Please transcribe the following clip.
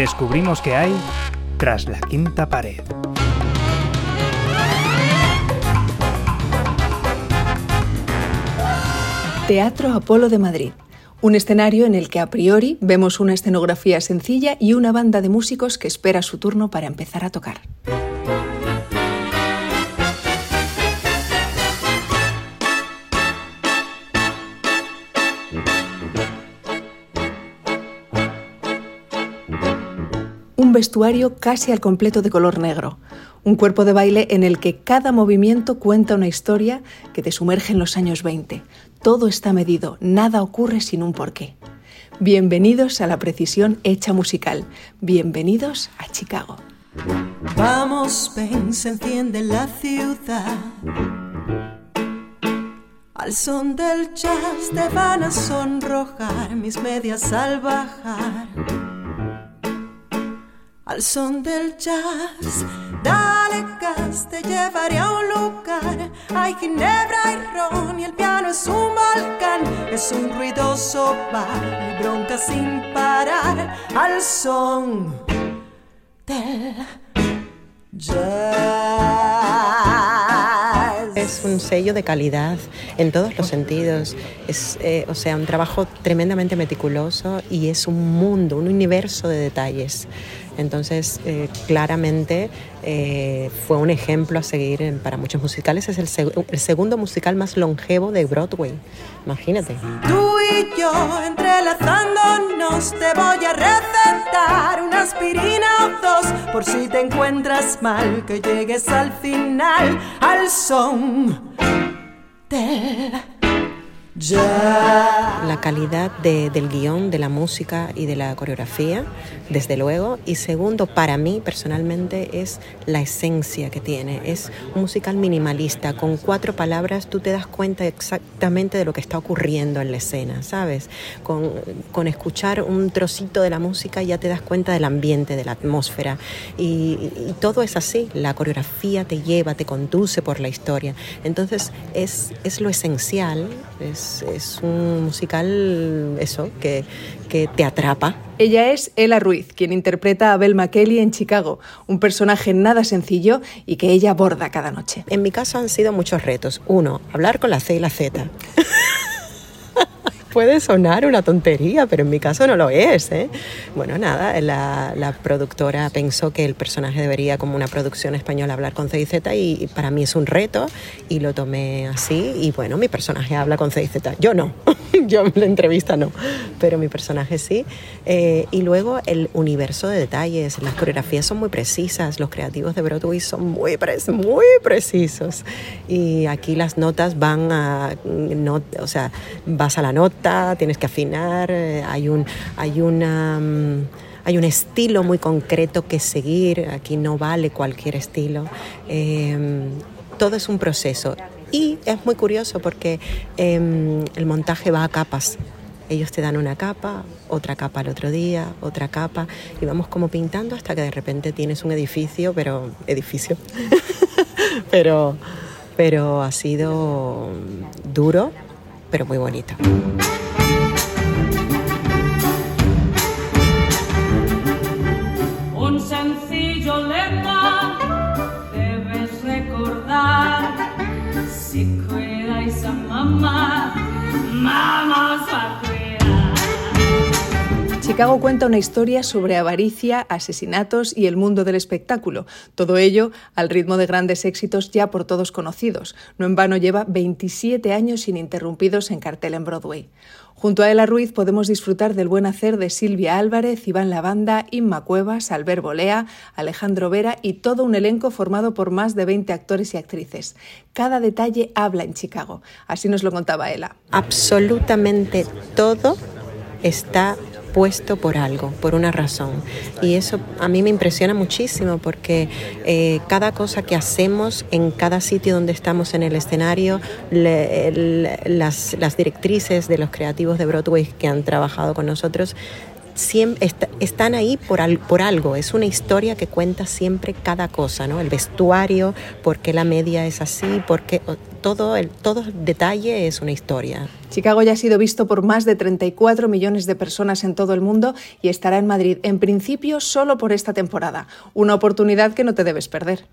descubrimos que hay tras la quinta pared. Teatro Apolo de Madrid. Un escenario en el que a priori vemos una escenografía sencilla y una banda de músicos que espera su turno para empezar a tocar. Vestuario casi al completo de color negro, un cuerpo de baile en el que cada movimiento cuenta una historia que te sumerge en los años 20. Todo está medido, nada ocurre sin un porqué. Bienvenidos a la precisión hecha musical. Bienvenidos a Chicago. Vamos, ven, se enciende la ciudad. Al son del jazz te van a sonrojar mis medias al bajar al son del jazz. Dale gas, te llevaré a un lugar. Hay ginebra y ron y el piano es un volcán. Es un ruidoso bar y bronca sin parar al son del jazz. Es un sello de calidad en todos los sentidos. Es, eh, o sea, un trabajo tremendamente meticuloso y es un mundo, un universo de detalles. Entonces, eh, claramente eh, fue un ejemplo a seguir para muchos musicales. Es el, segundo musical más longevo de Broadway. Imagínate. Tú y yo entrelazándonos, te voy a recetar una aspirina por si te encuentras mal, que llegues al final al son del la calidad del guion, de la música y de la coreografía, desde luego. Y segundo, para mí personalmente es la esencia que tiene. Es un musical minimalista. Con cuatro palabras tú te das cuenta exactamente de lo que está ocurriendo en la escena, ¿sabes? Con, con escuchar un trocito de la música ya te das cuenta del ambiente, de la atmósfera. Y, y todo es así. La coreografía te lleva, te conduce por la historia. Entonces es, es lo esencial. Es, es, un musical, eso, que, que te atrapa. Ella es Ella Ruiz, quien interpreta a Belma Kelly en Chicago, un personaje nada sencillo y que ella aborda cada noche. En mi caso han sido muchos retos. Uno, hablar con la C y la Z. puede sonar una tontería, pero en mi caso no lo es. ¿eh? Bueno, nada, la, la, productora pensó que el personaje debería, como una producción española, hablar con C y y para mí es un reto y lo tomé así y bueno, mi personaje habla con C y Z. Yo no, yo en la entrevista no, pero mi personaje sí. Eh, y luego el universo de detalles, las coreografías son muy precisas, los creativos de Broadway son muy, muy precisos y aquí las notas van a, no, o sea, vas a la nota tienes que afinar, eh, hay un, hay una mm, hay un estilo muy concreto que seguir, aquí no vale cualquier estilo. Em, todo es un proceso y es muy curioso porque em, el montaje va a capas. Ellos te dan una capa, otra capa el otro día, otra capa y vamos como pintando hasta que de repente tienes un edificio, pero edificio. pero pero ha sido duro, pero muy bonito. Un sencillo lema debes recordar si cuidáis a mamá, mamá Chicago cuenta una historia sobre avaricia, asesinatos y el mundo del espectáculo. Todo ello al ritmo de grandes éxitos ya por todos conocidos. No en vano lleva 27 años ininterrumpidos en cartel en Broadway. Junto a Ella Ruiz podemos disfrutar del buen hacer de Silvia Álvarez, Iván Lavanda, Inma Cuevas, Albert Bolea, Alejandro Vera y todo un elenco formado por más de 20 actores y actrices. Cada detalle habla en Chicago. Así nos lo contaba Ella. Absolutamente todo está puesto por algo, por una razón. Y eso a mí me impresiona muchísimo porque eh, cada cosa que hacemos en cada sitio donde estamos en el escenario, las, las directrices de los creativos de Broadway que han trabajado con nosotros, Están ahí por, por, algo, es una historia que cuenta siempre cada cosa, ¿no? El vestuario, por qué la media es así, por qué todo el todo detalle es una historia. Chicago ya ha sido visto por más de 34 millones de personas en todo el mundo y estará en Madrid en principio solo por esta temporada, una oportunidad que no te debes perder.